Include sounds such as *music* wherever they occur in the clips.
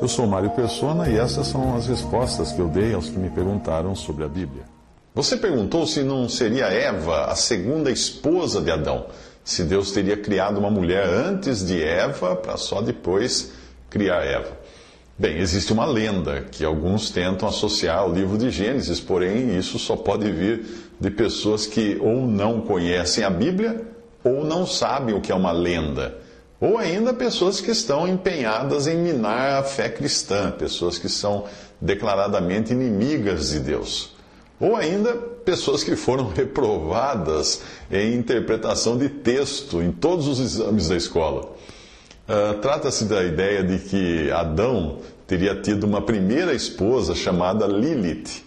Eu sou Mário Persona e essas são as respostas que eu dei aos que me perguntaram sobre a Bíblia. Você perguntou se não seria Eva a segunda esposa de Adão, se Deus teria criado uma mulher antes de Eva para só depois criar Eva. Bem, existe uma lenda que alguns tentam associar ao livro de Gênesis, porém isso só pode vir de pessoas que ou não conhecem a Bíblia ou não sabem o que é uma lenda. Ou ainda pessoas que estão empenhadas em minar a fé cristã, pessoas que são declaradamente inimigas de Deus. Ou ainda pessoas que foram reprovadas em interpretação de texto em todos os exames da escola. Uh, Trata-se da ideia de que Adão teria tido uma primeira esposa chamada Lilith,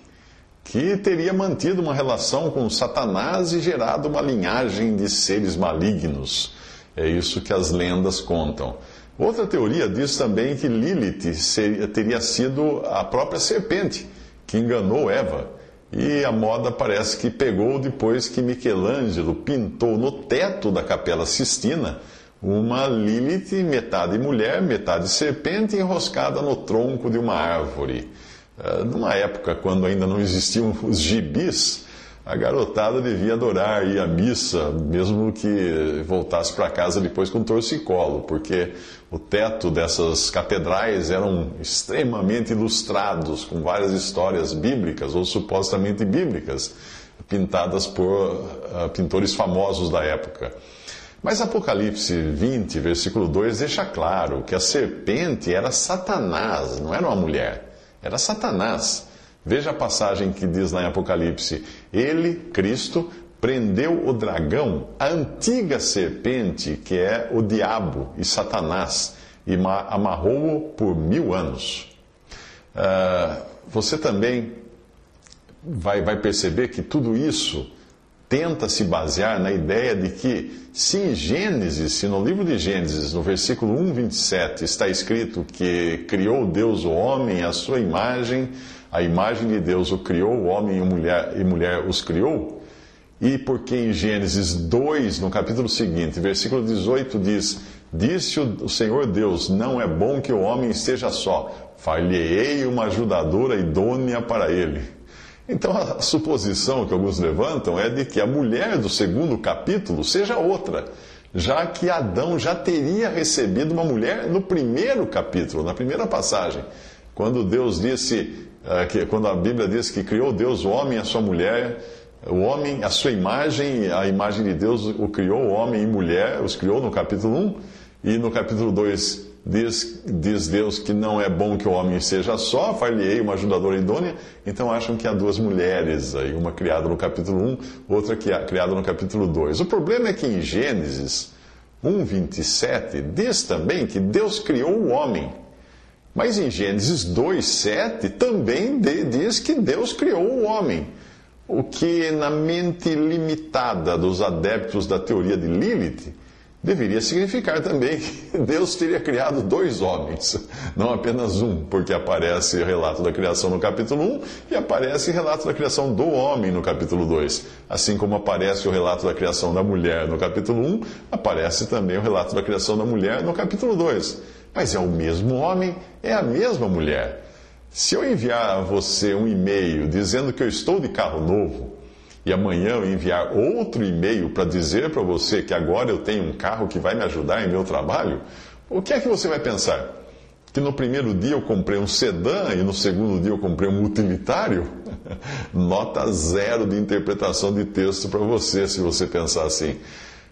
que teria mantido uma relação com Satanás e gerado uma linhagem de seres malignos. É isso que as lendas contam. Outra teoria diz também que Lilith seria, teria sido a própria serpente que enganou Eva. E a moda parece que pegou depois que Michelangelo pintou no teto da Capela Sistina uma Lilith, metade mulher, metade serpente, enroscada no tronco de uma árvore. Uh, numa época quando ainda não existiam os gibis, a garotada devia adorar ir à missa, mesmo que voltasse para casa depois com torcicolo, porque o teto dessas catedrais eram extremamente ilustrados, com várias histórias bíblicas ou supostamente bíblicas, pintadas por uh, pintores famosos da época. Mas Apocalipse 20, versículo 2, deixa claro que a serpente era Satanás, não era uma mulher, era Satanás. Veja a passagem que diz lá em Apocalipse: Ele, Cristo, prendeu o dragão, a antiga serpente, que é o diabo e Satanás, e amarrou-o por mil anos. Uh, você também vai, vai perceber que tudo isso tenta se basear na ideia de que, se em Gênesis, se no livro de Gênesis, no versículo 1, 27, está escrito que criou Deus o homem à sua imagem, a imagem de Deus o criou, o homem e mulher, e mulher os criou. E porque em Gênesis 2, no capítulo seguinte, versículo 18, diz: Disse o Senhor Deus: Não é bom que o homem esteja só, far-lhe-ei uma ajudadora idônea para ele. Então a suposição que alguns levantam é de que a mulher do segundo capítulo seja outra, já que Adão já teria recebido uma mulher no primeiro capítulo, na primeira passagem, quando Deus disse que, quando a Bíblia diz que criou Deus o homem e a sua mulher, o homem, a sua imagem, a imagem de Deus o criou, o homem e mulher, os criou no capítulo 1, e no capítulo 2 diz, diz Deus que não é bom que o homem seja só, far-lhe-ei uma ajudadora idônea, então acham que há duas mulheres aí, uma criada no capítulo 1, outra criada no capítulo 2. O problema é que em Gênesis 1, 27, diz também que Deus criou o homem. Mas em Gênesis 2:7 também diz que Deus criou o homem. O que, na mente limitada dos adeptos da teoria de Lilith, deveria significar também que *laughs* Deus teria criado dois homens, não apenas um, porque aparece o relato da criação no capítulo 1 e aparece o relato da criação do homem no capítulo 2. Assim como aparece o relato da criação da mulher no capítulo 1, aparece também o relato da criação da mulher no capítulo 2. Mas é o mesmo homem, é a mesma mulher. Se eu enviar a você um e-mail dizendo que eu estou de carro novo, e amanhã eu enviar outro e-mail para dizer para você que agora eu tenho um carro que vai me ajudar em meu trabalho, o que é que você vai pensar? Que no primeiro dia eu comprei um sedã e no segundo dia eu comprei um utilitário? *laughs* Nota zero de interpretação de texto para você, se você pensar assim.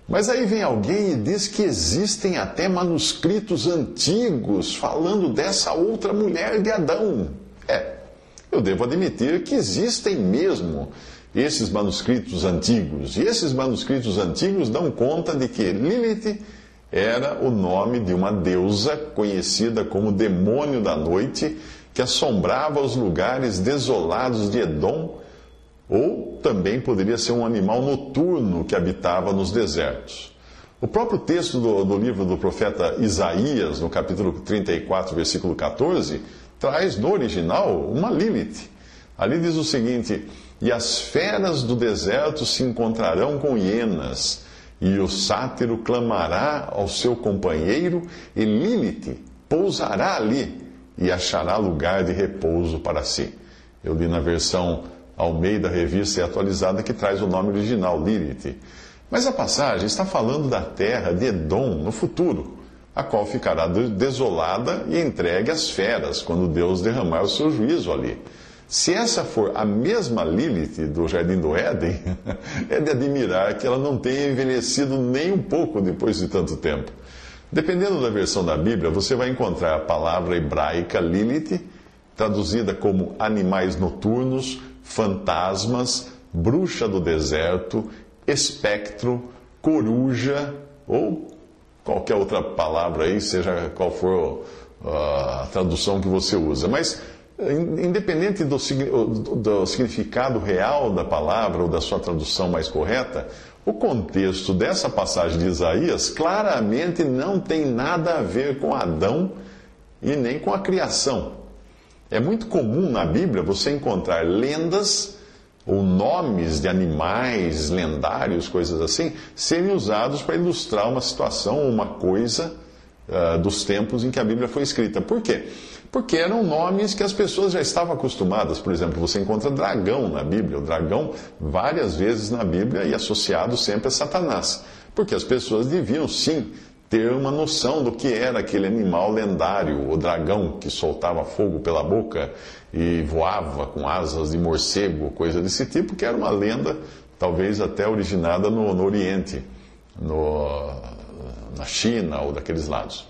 Mas aí vem alguém e diz que existem até manuscritos antigos falando dessa outra mulher de Adão. É, eu devo admitir que existem mesmo esses manuscritos antigos. E esses manuscritos antigos dão conta de que Lilith era o nome de uma deusa conhecida como demônio da noite, que assombrava os lugares desolados de Edom, ou também poderia ser um animal noturno que habitava nos desertos. O próprio texto do, do, livro do profeta Isaías, no capítulo 34, versículo 14, traz no original uma Lilith. Ali diz o seguinte: E as feras do deserto se encontrarão com hienas, e o sátiro clamará ao seu companheiro, e Lilith pousará ali e achará lugar de repouso para si. Eu li na versão Almeida Revista e Atualizada que traz o nome original, Lilith. Mas a passagem está falando da terra de Edom no futuro, a qual ficará desolada e entregue às feras quando Deus derramar o seu juízo ali. Se essa for a mesma Lilith do Jardim do Éden, *laughs* é de admirar que ela não tenha envelhecido nem um pouco depois de tanto tempo. Dependendo da versão da Bíblia, você vai encontrar a palavra hebraica Lilith, traduzida como animais noturnos, fantasmas, bruxa do deserto, espectro, coruja ou qualquer outra palavra aí, seja qual for ah, a tradução que você usa. Mas, independente do, do significado real da palavra ou da sua tradução mais correta, o contexto dessa passagem de Isaías claramente não tem nada a ver com Adão e nem com a criação. É muito comum na Bíblia você encontrar lendas ou nomes de animais lendários, coisas assim, serem usados para ilustrar uma situação ou uma coisa uh, dos tempos em que a Bíblia foi escrita. Por quê? Porque eram nomes que as pessoas já estavam acostumadas. Por exemplo, você encontra dragão na Bíblia, o dragão várias vezes na Bíblia e associado sempre a Satanás. Porque as pessoas deviam sim ter uma noção do que era aquele animal lendário, o dragão que soltava fogo pela boca e voava com asas de morcego, coisa desse tipo, que era uma lenda, talvez até originada no, no Oriente, no, na China ou daqueles lados.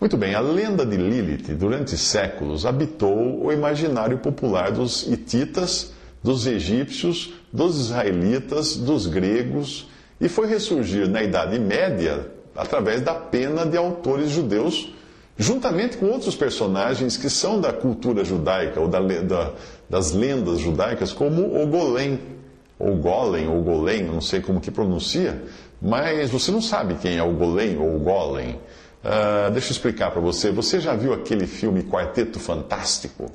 Muito bem, a lenda de Lilith, durante séculos, habitou o imaginário popular dos hititas, dos egípcios, dos israelitas, dos gregos, e foi ressurgir na Idade Média através da pena de autores judeus, juntamente com outros personagens que são da cultura judaica, ou da, da, das lendas judaicas, como o Golem, ou Golem, ou Golem, não sei como que pronuncia, mas você não sabe quem é o Golem ou o Golem. Uh, deixa eu explicar para você. Você já viu aquele filme Quarteto Fantástico?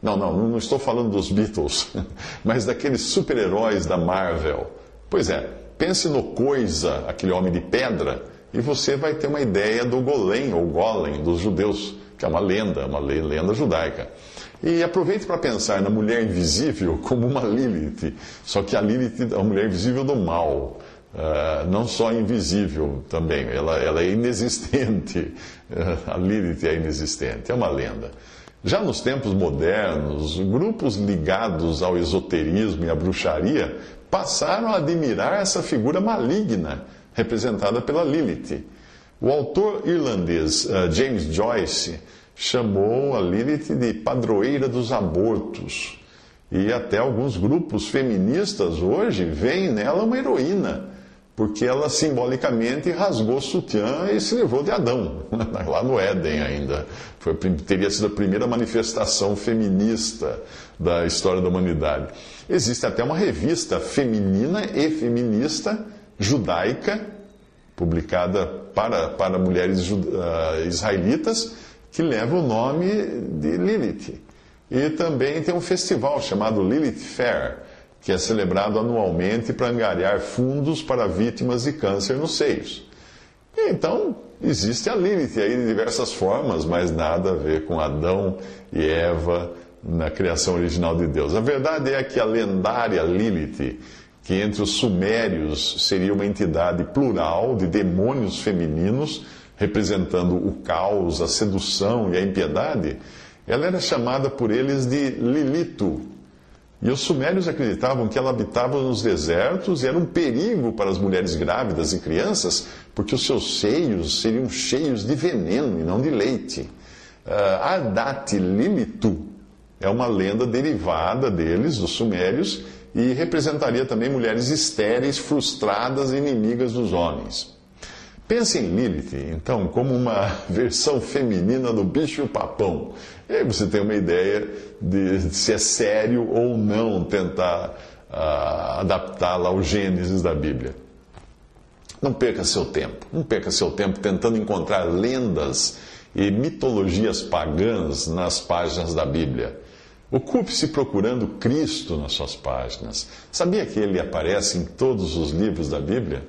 Não, não, não estou falando dos Beatles, *laughs* mas daqueles super-heróis da Marvel. Pois é, pense no Coisa, aquele homem de pedra, e você vai ter uma ideia do Golem, ou Golem, dos judeus, que é uma lenda, uma lenda judaica. E aproveite para pensar na mulher invisível *laughs* como uma Lilith, só que a Lilith é a mulher invisível do mal. Uh, não só invisível também, ela, ela é inexistente. *laughs* a Lilith é inexistente, é uma lenda. Já nos tempos modernos, grupos ligados ao esoterismo e à bruxaria passaram a admirar essa figura maligna representada pela Lilith. O autor irlandês uh, James Joyce chamou a Lilith de padroeira dos abortos. E até alguns grupos feministas hoje veem nela uma heroína, porque ela simbolicamente rasgou o sutiã e se livrou de Adão, *laughs* lá no Éden ainda. Foi, teria sido a primeira manifestação feminista da história da humanidade. Existe até uma revista feminina e feminista judaica, publicada para, para mulheres uh, israelitas, que leva o nome de Lilith. E também tem um festival chamado Lilith Fair, que é celebrado anualmente para angariar fundos para vítimas de câncer nos seios. Então, existe a Lilith aí de diversas formas, mas nada a ver com Adão e Eva na criação original de Deus. A verdade é que a lendária Lilith que entre os sumérios seria uma entidade plural de demônios femininos, representando o caos, a sedução e a impiedade, ela era chamada por eles de Lilito. E os sumérios acreditavam que ela habitava nos desertos e era um perigo para as mulheres grávidas e crianças, porque os seus seios seriam cheios de veneno e não de leite. Uh, Ardate Lilitu é uma lenda derivada deles, dos sumérios, e representaria também mulheres estéreis, frustradas e inimigas dos homens. Pense em Lilith, então, como uma *laughs* versão feminina do bicho-papão. E aí você tem uma ideia de se é sério ou não tentar uh, adaptá-la ao Gênesis da Bíblia. Não perca seu tempo, não perca seu tempo tentando encontrar lendas e mitologias pagãs nas páginas da Bíblia. Ocupe-se procurando Cristo nas suas páginas. Sabia que ele aparece em todos os livros da Bíblia?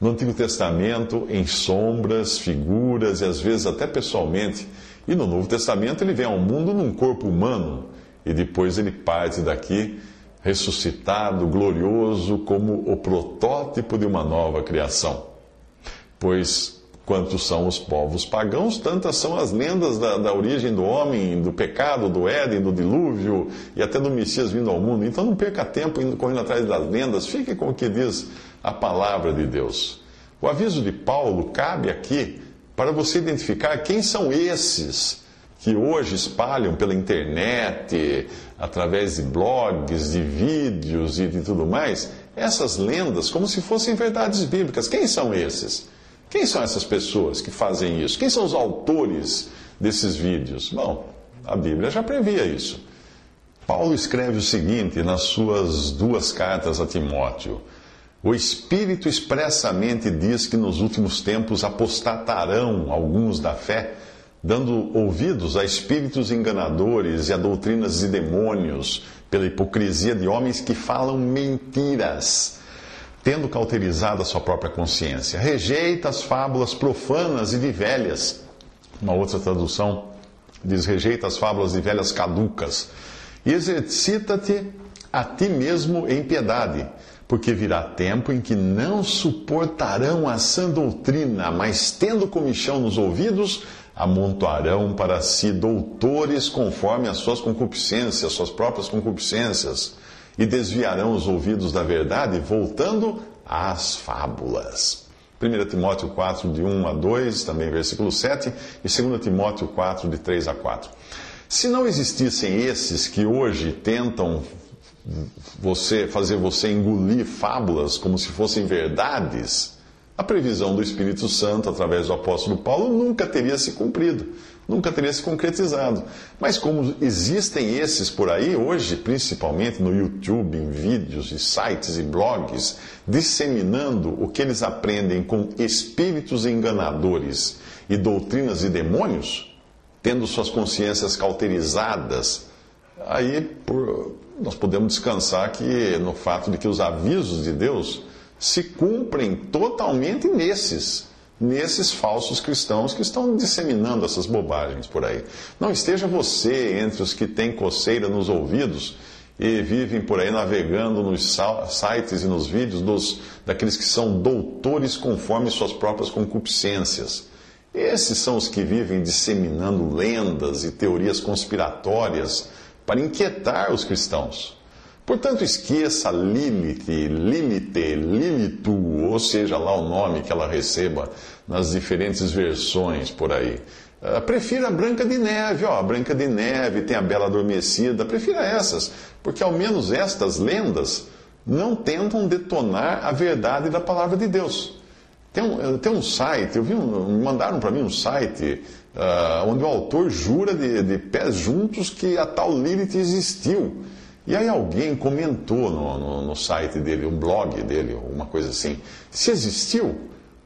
No Antigo Testamento, em sombras, figuras e às vezes até pessoalmente. E no Novo Testamento, ele vem ao mundo num corpo humano e depois ele parte daqui ressuscitado, glorioso, como o protótipo de uma nova criação. Pois Quantos são os povos pagãos, tantas são as lendas da, da, origem do homem, do pecado, do Éden, do dilúvio e até do Messias vindo ao mundo. Então não perca tempo indo, correndo atrás das lendas, fique com o que diz a palavra de Deus. O aviso de Paulo cabe aqui para você identificar quem são esses que hoje espalham pela internet, através de blogs, de vídeos e de tudo mais, essas lendas como se fossem verdades bíblicas. Quem são esses? Quem são essas pessoas que fazem isso? Quem são os autores desses vídeos? Bom, a Bíblia já previa isso. Paulo escreve o seguinte nas suas duas cartas a Timóteo: O Espírito expressamente diz que nos últimos tempos apostatarão alguns da fé, dando ouvidos a espíritos enganadores e a doutrinas de demônios, pela hipocrisia de homens que falam mentiras tendo cauterizado a sua própria consciência. Rejeita as fábulas profanas e de velhas. Uma outra tradução diz: rejeita as fábulas de velhas caducas. E exercita-te a ti mesmo em piedade, porque virá tempo em que não suportarão a sã doutrina, mas tendo comichão nos ouvidos, amontoarão para si doutores conforme as suas concupiscências, suas próprias concupiscências e desviarão os ouvidos da verdade, voltando às fábulas. 1 Timóteo 4, de 1 a 2, também versículo 7, e 2 Timóteo 4, de 3 a 4. Se não existissem esses que hoje tentam você fazer você engolir fábulas como se fossem verdades, a previsão do Espírito Santo através do apóstolo Paulo nunca teria se cumprido nunca teria se concretizado. Mas como existem esses por aí hoje, principalmente no YouTube, em vídeos e sites e blogs, disseminando o que eles aprendem com espíritos enganadores e doutrinas de demônios, tendo suas consciências cauterizadas, aí por, nós podemos descansar que no fato de que os avisos de Deus se cumprem totalmente nesses nesses falsos cristãos que estão disseminando essas bobagens por aí. Não esteja você entre os que têm coceira nos ouvidos e vivem por aí navegando nos sites e nos vídeos dos, daqueles que são doutores conforme suas próprias concupiscências. Esses são os que vivem disseminando lendas e teorias conspiratórias para inquietar os cristãos. Portanto, esqueça Lilith, Lilith, Lilitu, ou seja lá o nome que ela receba nas diferentes versões por aí. Uh, prefira a Branca de Neve, ó, a Branca de Neve, tem a Bela Adormecida, prefira essas, porque ao menos estas lendas não tentam detonar a verdade da palavra de Deus. Tem um, tem um site, eu vi um, mandaram para mim um site uh, onde o autor jura de, de pés juntos que a tal Lilith existiu. E aí alguém comentou no, no, no, site dele, um blog dele, uma coisa assim, se existiu,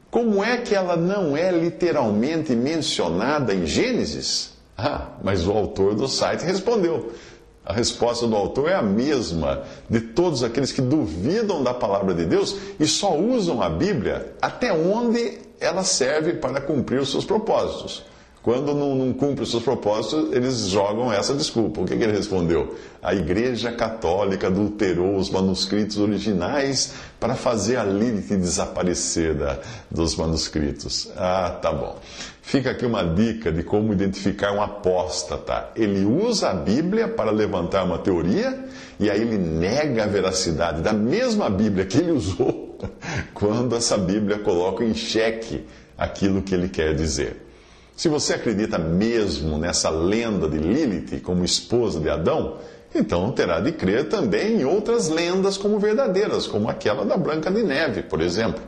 como é que ela não é literalmente mencionada em Gênesis? Ah, mas o autor do site respondeu. A resposta do autor é a mesma de todos aqueles que duvidam da palavra de Deus e só usam a Bíblia até onde ela serve para cumprir os seus propósitos. Quando não, não cumpre os seus propósitos, eles jogam essa desculpa. O que, que ele respondeu? A Igreja Católica adulterou os manuscritos originais para fazer a Lilith desaparecer da, dos manuscritos. Ah, tá bom. Fica aqui uma dica de como identificar um apóstata. Ele usa a Bíblia para levantar uma teoria e aí ele nega a veracidade da mesma Bíblia que ele usou *laughs* quando essa Bíblia coloca em xeque aquilo que ele quer dizer. Se você acredita mesmo nessa lenda de Lilith como esposa de Adão, então terá de crer também em outras lendas como verdadeiras, como aquela da Branca de Neve, por exemplo.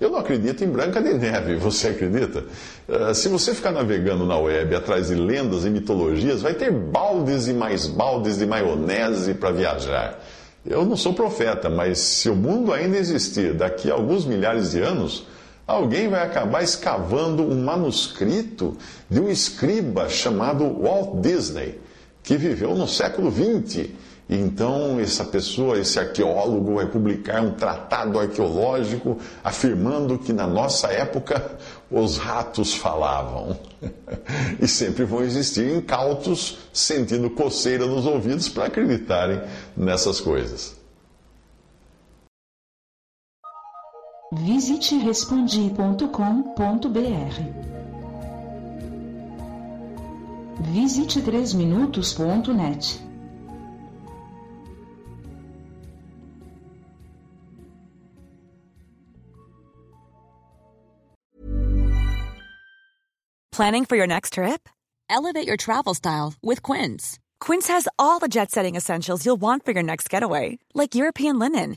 Eu não acredito em Branca de Neve, *laughs* você acredita? Uh, se você ficar navegando na web atrás de lendas e mitologias, vai ter baldes e mais baldes de maionese para viajar. Eu não sou profeta, mas se o mundo ainda existir daqui a alguns milhares de anos, alguém vai acabar escavando um manuscrito de um escriba chamado Walt Disney, que viveu no século XX então essa pessoa, esse arqueólogo, vai publicar um tratado arqueológico afirmando que na nossa época os ratos falavam. *laughs* e sempre vão existir incautos sentindo coceira nos ouvidos para acreditarem nessas coisas. Visite respondi.com.br. Visite 3minutos.net. Planning for your next trip? Elevate your travel style with Quince. Quince has all the jet setting essentials you'll want for your next getaway, like European linen,